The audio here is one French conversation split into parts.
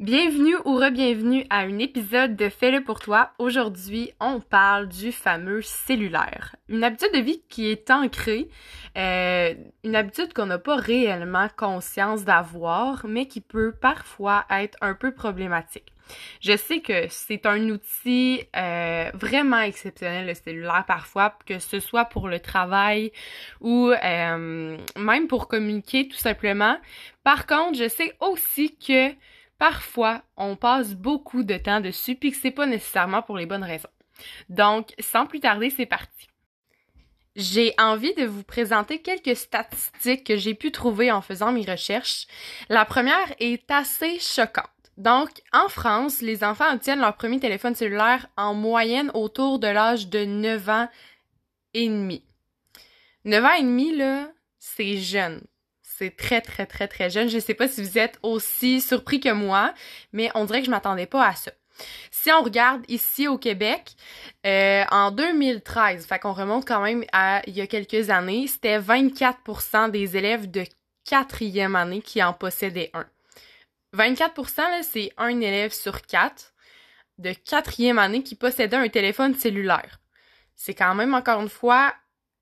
Bienvenue ou re-bienvenue à un épisode de Fais-le pour toi. Aujourd'hui, on parle du fameux cellulaire. Une habitude de vie qui est ancrée, euh, une habitude qu'on n'a pas réellement conscience d'avoir, mais qui peut parfois être un peu problématique. Je sais que c'est un outil euh, vraiment exceptionnel, le cellulaire, parfois, que ce soit pour le travail ou euh, même pour communiquer tout simplement. Par contre, je sais aussi que parfois, on passe beaucoup de temps dessus puis que c'est pas nécessairement pour les bonnes raisons. Donc, sans plus tarder, c'est parti. J'ai envie de vous présenter quelques statistiques que j'ai pu trouver en faisant mes recherches. La première est assez choquante. Donc, en France, les enfants obtiennent leur premier téléphone cellulaire en moyenne autour de l'âge de 9 ans et demi. 9 ans et demi, là, c'est jeune c'est très, très, très, très jeune. Je sais pas si vous êtes aussi surpris que moi, mais on dirait que je m'attendais pas à ça. Si on regarde ici au Québec, euh, en 2013, fait qu'on remonte quand même à il y a quelques années, c'était 24% des élèves de quatrième année qui en possédaient un. 24%, c'est un élève sur quatre de quatrième année qui possédait un téléphone cellulaire. C'est quand même, encore une fois,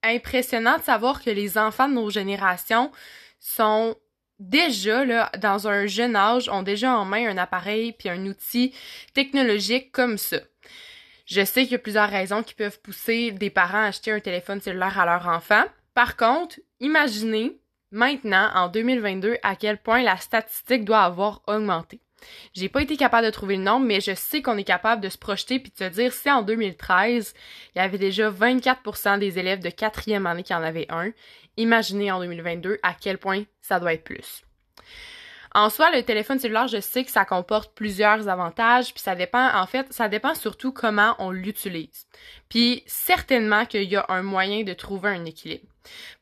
impressionnant de savoir que les enfants de nos générations sont déjà là dans un jeune âge ont déjà en main un appareil puis un outil technologique comme ça. Je sais qu'il y a plusieurs raisons qui peuvent pousser des parents à acheter un téléphone cellulaire à leur enfant. Par contre, imaginez maintenant en 2022 à quel point la statistique doit avoir augmenté. J'ai pas été capable de trouver le nombre, mais je sais qu'on est capable de se projeter puis de se dire si en 2013, il y avait déjà 24% des élèves de quatrième année qui en avaient un, imaginez en 2022 à quel point ça doit être plus. En soi, le téléphone cellulaire, je sais que ça comporte plusieurs avantages, puis ça dépend, en fait, ça dépend surtout comment on l'utilise. Puis certainement qu'il y a un moyen de trouver un équilibre.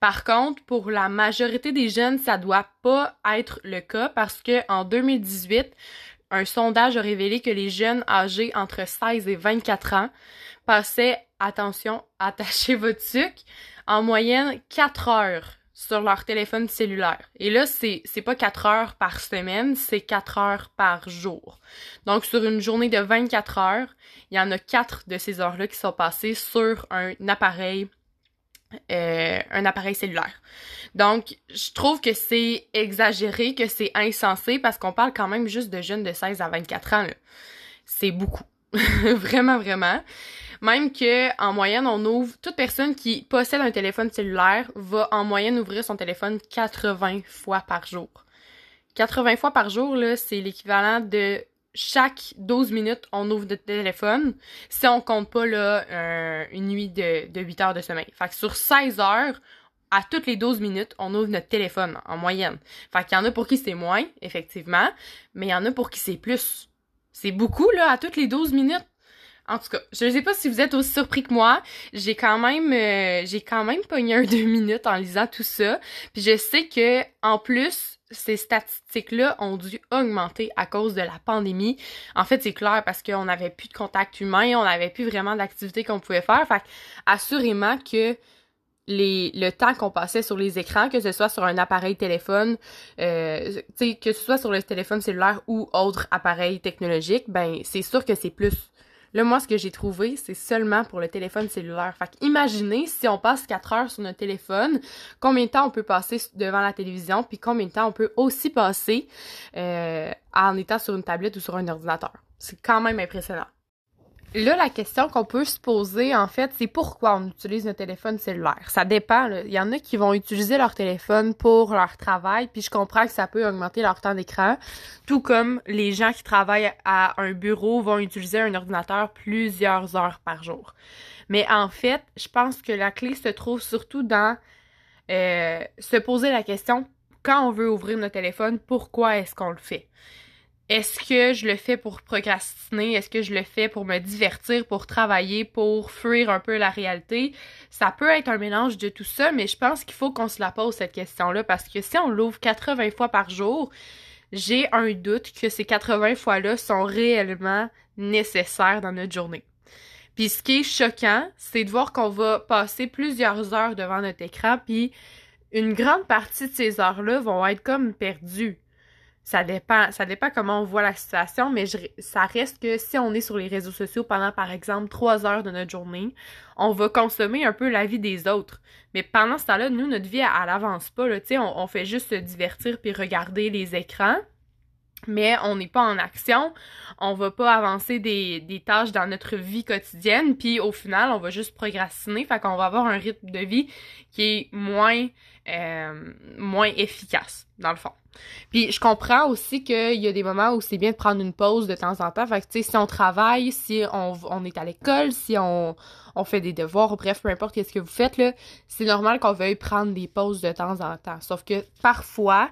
Par contre, pour la majorité des jeunes, ça doit pas être le cas parce que en 2018, un sondage a révélé que les jeunes âgés entre 16 et 24 ans passaient, attention, attachez votre sucre, en moyenne 4 heures sur leur téléphone cellulaire. Et là, c'est, c'est pas 4 heures par semaine, c'est 4 heures par jour. Donc, sur une journée de 24 heures, il y en a 4 de ces heures-là qui sont passées sur un appareil euh, un appareil cellulaire. Donc, je trouve que c'est exagéré, que c'est insensé parce qu'on parle quand même juste de jeunes de 16 à 24 ans. C'est beaucoup. vraiment, vraiment. Même que en moyenne, on ouvre toute personne qui possède un téléphone cellulaire va en moyenne ouvrir son téléphone 80 fois par jour. 80 fois par jour là, c'est l'équivalent de chaque 12 minutes, on ouvre notre téléphone si on compte pas là, euh, une nuit de, de 8 heures de sommeil. Fait que sur 16 heures, à toutes les 12 minutes, on ouvre notre téléphone en moyenne. Fait qu'il y en a pour qui c'est moins, effectivement, mais il y en a pour qui c'est plus. C'est beaucoup, là, à toutes les 12 minutes. En tout cas, je sais pas si vous êtes aussi surpris que moi. J'ai quand même, euh, j'ai quand même pogné un deux minutes en lisant tout ça. Puis je sais que, en plus, ces statistiques-là ont dû augmenter à cause de la pandémie. En fait, c'est clair parce qu'on n'avait plus de contact humain, on n'avait plus vraiment d'activités qu'on pouvait faire. Fait assurément que les, le temps qu'on passait sur les écrans, que ce soit sur un appareil téléphone, euh, que ce soit sur le téléphone cellulaire ou autre appareil technologique, ben c'est sûr que c'est plus. Là, moi, ce que j'ai trouvé, c'est seulement pour le téléphone cellulaire. Fait imaginez si on passe 4 heures sur notre téléphone, combien de temps on peut passer devant la télévision, puis combien de temps on peut aussi passer euh, en étant sur une tablette ou sur un ordinateur. C'est quand même impressionnant. Là, la question qu'on peut se poser, en fait, c'est pourquoi on utilise notre téléphone cellulaire. Ça dépend. Il y en a qui vont utiliser leur téléphone pour leur travail, puis je comprends que ça peut augmenter leur temps d'écran. Tout comme les gens qui travaillent à un bureau vont utiliser un ordinateur plusieurs heures par jour. Mais en fait, je pense que la clé se trouve surtout dans euh, se poser la question quand on veut ouvrir notre téléphone, pourquoi est-ce qu'on le fait? Est-ce que je le fais pour procrastiner? Est-ce que je le fais pour me divertir, pour travailler, pour fuir un peu la réalité? Ça peut être un mélange de tout ça, mais je pense qu'il faut qu'on se la pose cette question-là parce que si on l'ouvre 80 fois par jour, j'ai un doute que ces 80 fois-là sont réellement nécessaires dans notre journée. Puis ce qui est choquant, c'est de voir qu'on va passer plusieurs heures devant notre écran, puis une grande partie de ces heures-là vont être comme perdues ça dépend, ça dépend comment on voit la situation, mais ça reste que si on est sur les réseaux sociaux pendant, par exemple, trois heures de notre journée, on va consommer un peu la vie des autres. Mais pendant ce temps-là, nous, notre vie, elle, avance pas, là, on, on, fait juste se divertir puis regarder les écrans mais on n'est pas en action, on va pas avancer des, des, tâches dans notre vie quotidienne, puis au final, on va juste procrastiner, fait qu'on va avoir un rythme de vie qui est moins euh, moins efficace, dans le fond. Puis je comprends aussi qu'il y a des moments où c'est bien de prendre une pause de temps en temps. Fait que, tu sais, si on travaille, si on, on est à l'école, si on, on fait des devoirs, bref, peu importe qu'est-ce que vous faites, là, c'est normal qu'on veuille prendre des pauses de temps en temps. Sauf que parfois,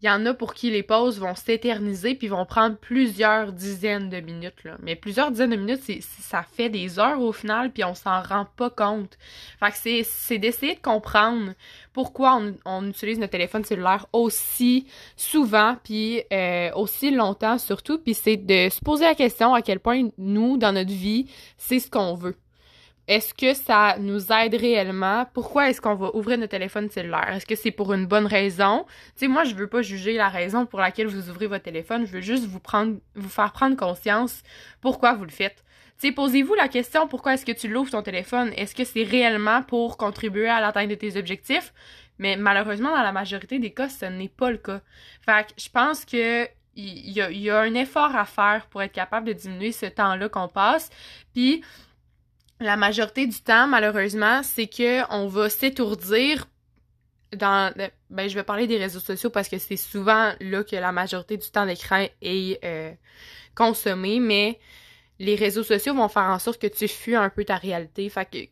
il y en a pour qui les pauses vont s'éterniser puis vont prendre plusieurs dizaines de minutes là. Mais plusieurs dizaines de minutes, c'est ça fait des heures au final puis on s'en rend pas compte. Fait que c'est d'essayer de comprendre pourquoi on, on, utilise notre téléphone cellulaire aussi souvent puis euh, aussi longtemps surtout puis c'est de se poser la question à quel point nous dans notre vie, c'est ce qu'on veut. Est-ce que ça nous aide réellement? Pourquoi est-ce qu'on va ouvrir notre téléphone cellulaire? Est-ce que c'est pour une bonne raison? Tu sais, moi, je veux pas juger la raison pour laquelle vous ouvrez votre téléphone. Je veux juste vous prendre, vous faire prendre conscience pourquoi vous le faites. Tu sais, posez-vous la question pourquoi est-ce que tu l'ouvres ton téléphone? Est-ce que c'est réellement pour contribuer à l'atteinte de tes objectifs? Mais malheureusement, dans la majorité des cas, ce n'est pas le cas. Fait que je pense que il y, a, y a un effort à faire pour être capable de diminuer ce temps-là qu'on passe. Puis la majorité du temps, malheureusement, c'est que on va s'étourdir dans ben je vais parler des réseaux sociaux parce que c'est souvent là que la majorité du temps d'écran est euh, consommé, mais les réseaux sociaux vont faire en sorte que tu fuis un peu ta réalité. Fait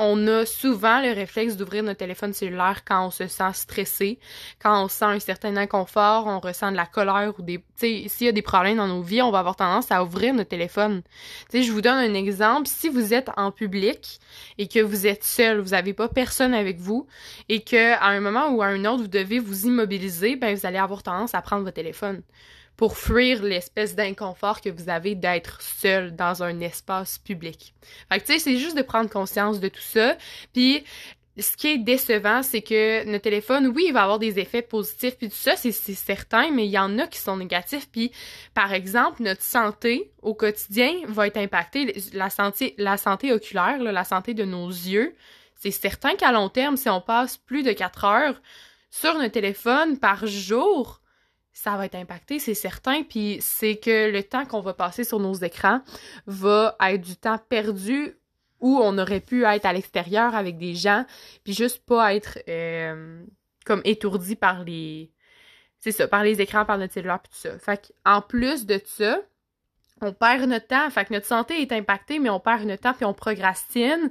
on a souvent le réflexe d'ouvrir notre téléphone cellulaire quand on se sent stressé, quand on sent un certain inconfort, on ressent de la colère ou des, s'il y a des problèmes dans nos vies, on va avoir tendance à ouvrir notre téléphone. Je vous donne un exemple. Si vous êtes en public et que vous êtes seul, vous n'avez pas personne avec vous et que à un moment ou à un autre vous devez vous immobiliser, ben vous allez avoir tendance à prendre votre téléphone pour fuir l'espèce d'inconfort que vous avez d'être seul dans un espace public. Fait que tu sais, c'est juste de prendre conscience de tout ça. Puis ce qui est décevant, c'est que notre téléphone, oui, il va avoir des effets positifs, puis tout ça, c'est certain, mais il y en a qui sont négatifs. Puis, par exemple, notre santé au quotidien va être impactée. La santé, la santé oculaire, la santé de nos yeux, c'est certain qu'à long terme, si on passe plus de 4 heures sur notre téléphone par jour, ça va être impacté, c'est certain. Puis c'est que le temps qu'on va passer sur nos écrans va être du temps perdu où on aurait pu être à l'extérieur avec des gens, puis juste pas être euh, comme étourdi par les. C'est ça, par les écrans, par notre cellulaire, puis tout ça. Fait en plus de ça, on perd notre temps. Fait notre santé est impactée, mais on perd notre temps, puis on procrastine.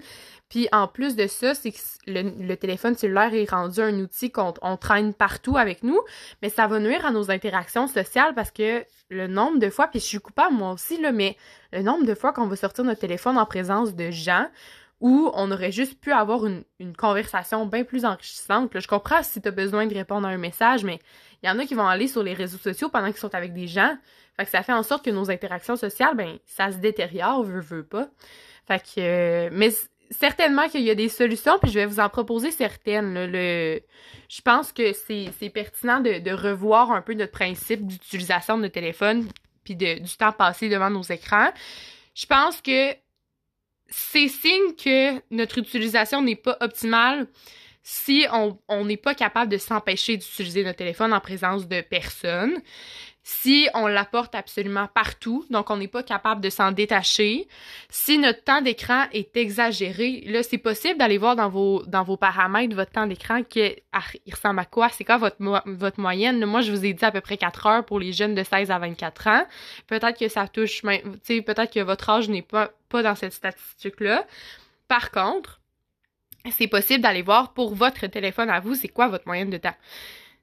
Puis en plus de ça, c'est que le, téléphone cellulaire est rendu un outil qu'on traîne partout avec nous, mais ça va nuire à nos interactions sociales parce que le nombre de fois, puis je suis coupable moi aussi, là, mais le nombre de fois qu'on va sortir notre téléphone en présence de gens où on aurait juste pu avoir une, conversation bien plus enrichissante. je comprends si tu besoin de répondre à un message, mais il y en a qui vont aller sur les réseaux sociaux pendant qu'ils sont avec des gens. Fait que ça fait en sorte que nos interactions sociales, ben, ça se détériore, veut, veut pas. Fait que, euh, mais certainement qu'il y a des solutions, puis je vais vous en proposer certaines. Le, je pense que c'est pertinent de, de, revoir un peu notre principe d'utilisation de notre téléphone, puis de, du temps passé devant nos écrans. Je pense que c'est signe que notre utilisation n'est pas optimale si on n'est pas capable de s'empêcher d'utiliser notre téléphone en présence de personnes si on l'apporte absolument partout, donc on n'est pas capable de s'en détacher, si notre temps d'écran est exagéré, là c'est possible d'aller voir dans vos dans vos paramètres votre temps d'écran qui il ressemble à quoi, c'est quoi votre votre moyenne? moi je vous ai dit à peu près 4 heures pour les jeunes de 16 à 24 ans. Peut-être que ça touche peut-être que votre âge n'est pas pas dans cette statistique là. Par contre, c'est possible d'aller voir pour votre téléphone à vous, c'est quoi votre moyenne de temps?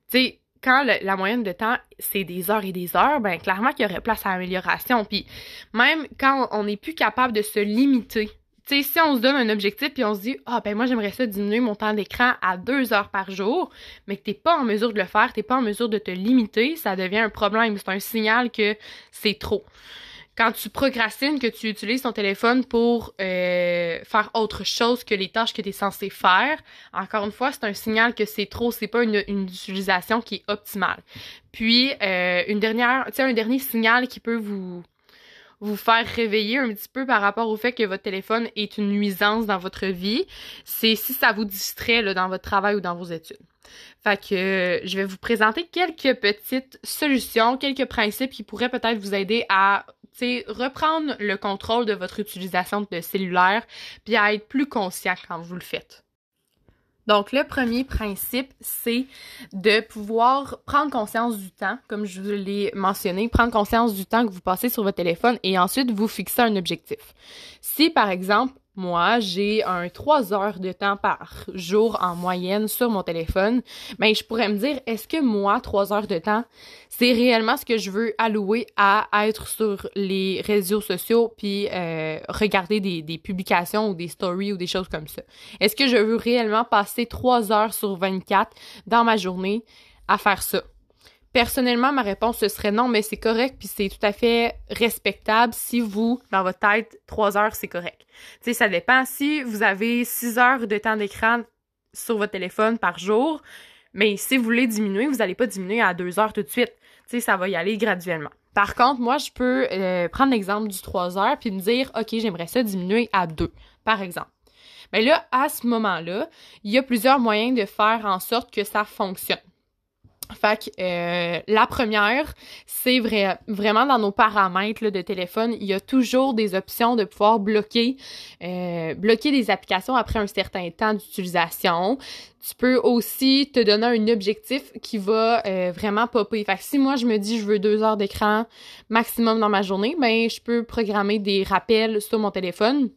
Tu sais quand la moyenne de temps, c'est des heures et des heures, ben clairement qu'il y aurait place à amélioration. Puis même quand on n'est plus capable de se limiter, tu sais, si on se donne un objectif puis on se dit ah ben moi j'aimerais ça diminuer mon temps d'écran à deux heures par jour, mais que t'es pas en mesure de le faire, t'es pas en mesure de te limiter, ça devient un problème, c'est un signal que c'est trop. Quand tu procrastines, que tu utilises ton téléphone pour euh, faire autre chose que les tâches que tu es censé faire, encore une fois, c'est un signal que c'est trop, c'est pas une, une, utilisation qui est optimale. Puis, euh, une dernière, un dernier signal qui peut vous vous faire réveiller un petit peu par rapport au fait que votre téléphone est une nuisance dans votre vie, c'est si ça vous distrait là, dans votre travail ou dans vos études. Fait que je vais vous présenter quelques petites solutions, quelques principes qui pourraient peut-être vous aider à reprendre le contrôle de votre utilisation de cellulaire puis à être plus conscient quand vous le faites. Donc, le premier principe, c'est de pouvoir prendre conscience du temps, comme je vous l'ai mentionné, prendre conscience du temps que vous passez sur votre téléphone et ensuite vous fixer un objectif. Si, par exemple, moi, j'ai un 3 heures de temps par jour en moyenne sur mon téléphone, ben je pourrais me dire est-ce que moi 3 heures de temps, c'est réellement ce que je veux allouer à être sur les réseaux sociaux puis euh, regarder des, des publications ou des stories ou des choses comme ça? Est-ce que je veux réellement passer 3 heures sur 24 dans ma journée à faire ça? Personnellement, ma réponse serait non, mais c'est correct, puis c'est tout à fait respectable si vous, dans votre tête, trois heures, c'est correct. Tu sais, ça dépend. Si vous avez six heures de temps d'écran sur votre téléphone par jour, mais si vous voulez diminuer, vous n'allez pas diminuer à deux heures tout de suite. Tu sais, ça va y aller graduellement. Par contre, moi, je peux euh, prendre l'exemple du trois heures puis me dire, OK, j'aimerais ça diminuer à deux, par exemple. Mais là, à ce moment-là, il y a plusieurs moyens de faire en sorte que ça fonctionne. Fait que euh, la première, c'est vrai, vraiment dans nos paramètres de téléphone, il y a toujours des options de pouvoir bloquer, euh, bloquer des applications après un certain temps d'utilisation. Tu peux aussi te donner un objectif qui va euh, vraiment popper. Fait que si moi je me dis je veux deux heures d'écran maximum dans ma journée, ben je peux programmer des rappels sur mon téléphone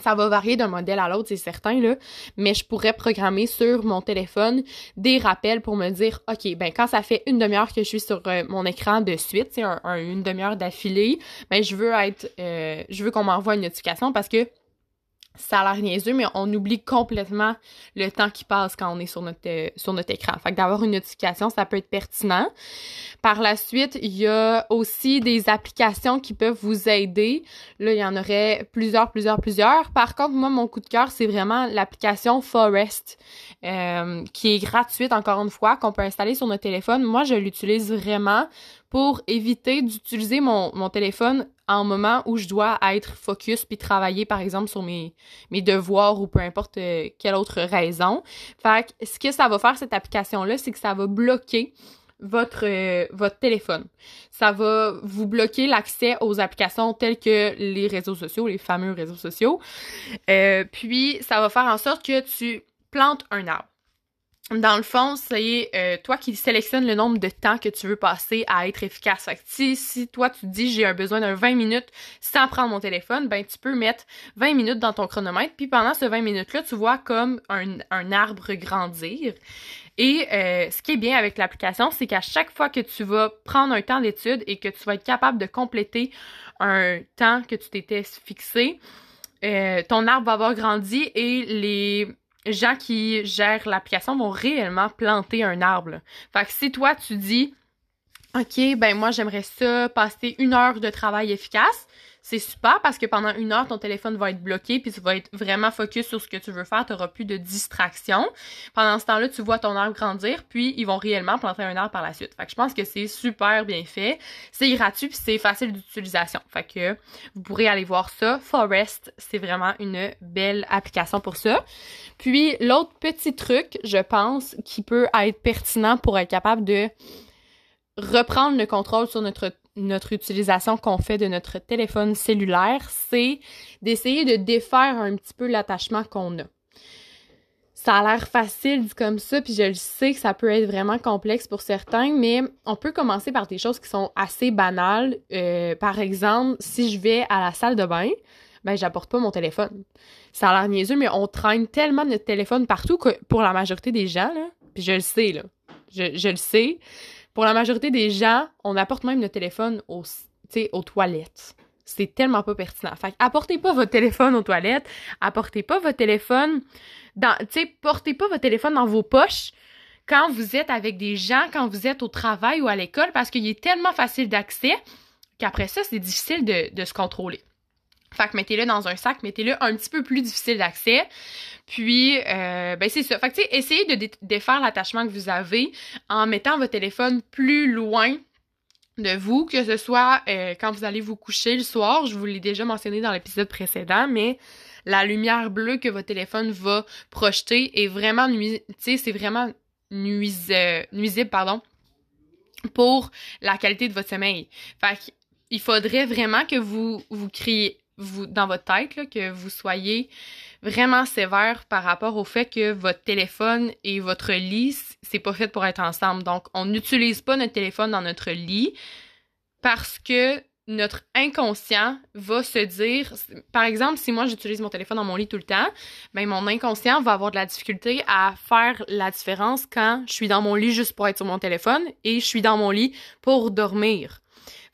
ça va varier d'un modèle à l'autre, c'est certain, là. Mais je pourrais programmer sur mon téléphone des rappels pour me dire, OK, ben quand ça fait une demi-heure que je suis sur euh, mon écran de suite, c'est un, une demi-heure d'affilée, ben je veux être, euh, je veux qu'on m'envoie une notification parce que ça a l'air niaiseux, mais on oublie complètement le temps qui passe quand on est sur notre, euh, sur notre écran. Fait que d'avoir une notification, ça peut être pertinent. Par la suite, il y a aussi des applications qui peuvent vous aider. Là, il y en aurait plusieurs, plusieurs, plusieurs. Par contre, moi, mon coup de cœur, c'est vraiment l'application Forest, euh, qui est gratuite, encore une fois, qu'on peut installer sur notre téléphone. Moi, je l'utilise vraiment pour éviter d'utiliser mon, mon téléphone en moment où je dois être focus puis travailler par exemple sur mes, mes devoirs ou peu importe euh, quelle autre raison. Fait que ce que ça va faire cette application là, c'est que ça va bloquer votre euh, votre téléphone. Ça va vous bloquer l'accès aux applications telles que les réseaux sociaux, les fameux réseaux sociaux. Euh, puis ça va faire en sorte que tu plantes un arbre dans le fond, c'est euh, toi qui sélectionnes le nombre de temps que tu veux passer à être efficace. Fait que si, si toi tu dis j'ai un besoin d'un 20 minutes sans prendre mon téléphone, ben tu peux mettre 20 minutes dans ton chronomètre, puis pendant ce 20 minutes-là, tu vois comme un, un arbre grandir. Et euh, ce qui est bien avec l'application, c'est qu'à chaque fois que tu vas prendre un temps d'étude et que tu vas être capable de compléter un temps que tu t'étais fixé, euh, ton arbre va avoir grandi et les gens qui gèrent l'application vont réellement planter un arbre. Fait que si toi tu dis OK, ben moi j'aimerais ça passer une heure de travail efficace, c'est super parce que pendant une heure, ton téléphone va être bloqué puis tu vas être vraiment focus sur ce que tu veux faire. Tu n'auras plus de distraction. Pendant ce temps-là, tu vois ton arbre grandir puis ils vont réellement planter un arbre par la suite. Fait je pense que c'est super bien fait. C'est gratuit puis c'est facile d'utilisation. Fait vous pourrez aller voir ça. Forest, c'est vraiment une belle application pour ça. Puis l'autre petit truc, je pense, qui peut être pertinent pour être capable de reprendre le contrôle sur notre notre utilisation qu'on fait de notre téléphone cellulaire, c'est d'essayer de défaire un petit peu l'attachement qu'on a. Ça a l'air facile dit comme ça, puis je le sais que ça peut être vraiment complexe pour certains, mais on peut commencer par des choses qui sont assez banales. Euh, par exemple, si je vais à la salle de bain, ben j'apporte pas mon téléphone. Ça a l'air niaiseux, mais on traîne tellement notre téléphone partout que pour la majorité des gens, puis je le sais, là, je le sais, pour la majorité des gens, on apporte même le téléphone aux, aux toilettes. C'est tellement pas pertinent. Fait apportez pas votre téléphone aux toilettes, apportez pas votre téléphone dans, votre téléphone dans vos poches quand vous êtes avec des gens, quand vous êtes au travail ou à l'école, parce qu'il est tellement facile d'accès qu'après ça, c'est difficile de se contrôler. Fait que mettez-le dans un sac, mettez-le un petit peu plus difficile d'accès. Puis, euh, ben c'est ça. Fait que, tu sais, essayez de défaire l'attachement que vous avez en mettant votre téléphone plus loin de vous, que ce soit euh, quand vous allez vous coucher le soir. Je vous l'ai déjà mentionné dans l'épisode précédent, mais la lumière bleue que votre téléphone va projeter est vraiment nuisible, tu c'est vraiment nuisible, nuisible, pardon, pour la qualité de votre sommeil. Fait il faudrait vraiment que vous vous criez vous dans votre tête que vous soyez vraiment sévère par rapport au fait que votre téléphone et votre lit c'est pas fait pour être ensemble. Donc on n'utilise pas notre téléphone dans notre lit parce que notre inconscient va se dire, par exemple, si moi j'utilise mon téléphone dans mon lit tout le temps, ben mon inconscient va avoir de la difficulté à faire la différence quand je suis dans mon lit juste pour être sur mon téléphone et je suis dans mon lit pour dormir.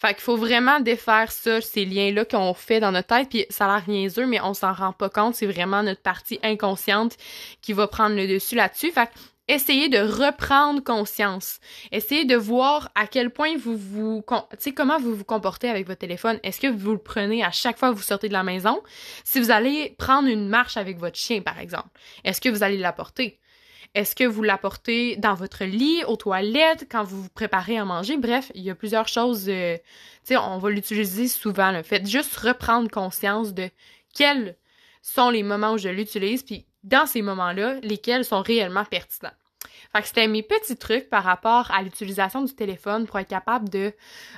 Fait qu'il faut vraiment défaire ça, ces liens-là qu'on fait dans notre tête, puis ça a l'air niaiseux, mais on s'en rend pas compte, c'est vraiment notre partie inconsciente qui va prendre le dessus là-dessus. Fait essayez de reprendre conscience. Essayez de voir à quel point vous vous, tu sais, comment vous vous comportez avec votre téléphone. Est-ce que vous le prenez à chaque fois que vous sortez de la maison? Si vous allez prendre une marche avec votre chien, par exemple, est-ce que vous allez l'apporter? Est-ce que vous l'apportez dans votre lit, aux toilettes, quand vous vous préparez à manger? Bref, il y a plusieurs choses. Euh, tu sais, on va l'utiliser souvent. Le fait juste reprendre conscience de quels sont les moments où je l'utilise, puis dans ces moments-là, lesquels sont réellement pertinents. Fait que c'était mes petits trucs par rapport à l'utilisation du téléphone pour être capable de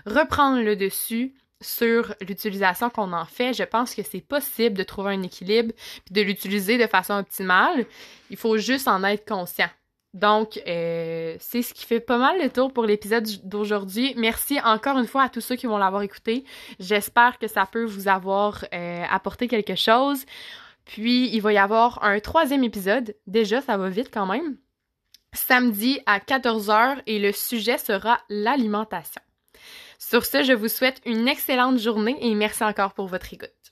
reprendre le dessus sur l'utilisation qu'on en fait. Je pense que c'est possible de trouver un équilibre puis de l'utiliser de façon optimale. Il faut juste en être conscient. Donc, euh, c'est ce qui fait pas mal le tour pour l'épisode d'aujourd'hui. Merci encore une fois à tous ceux qui vont l'avoir écouté. J'espère que ça peut vous avoir euh, apporté quelque chose. Puis, il va y avoir un troisième épisode. Déjà, ça va vite quand même. Samedi à 14h et le sujet sera l'alimentation. Sur ce, je vous souhaite une excellente journée et merci encore pour votre écoute.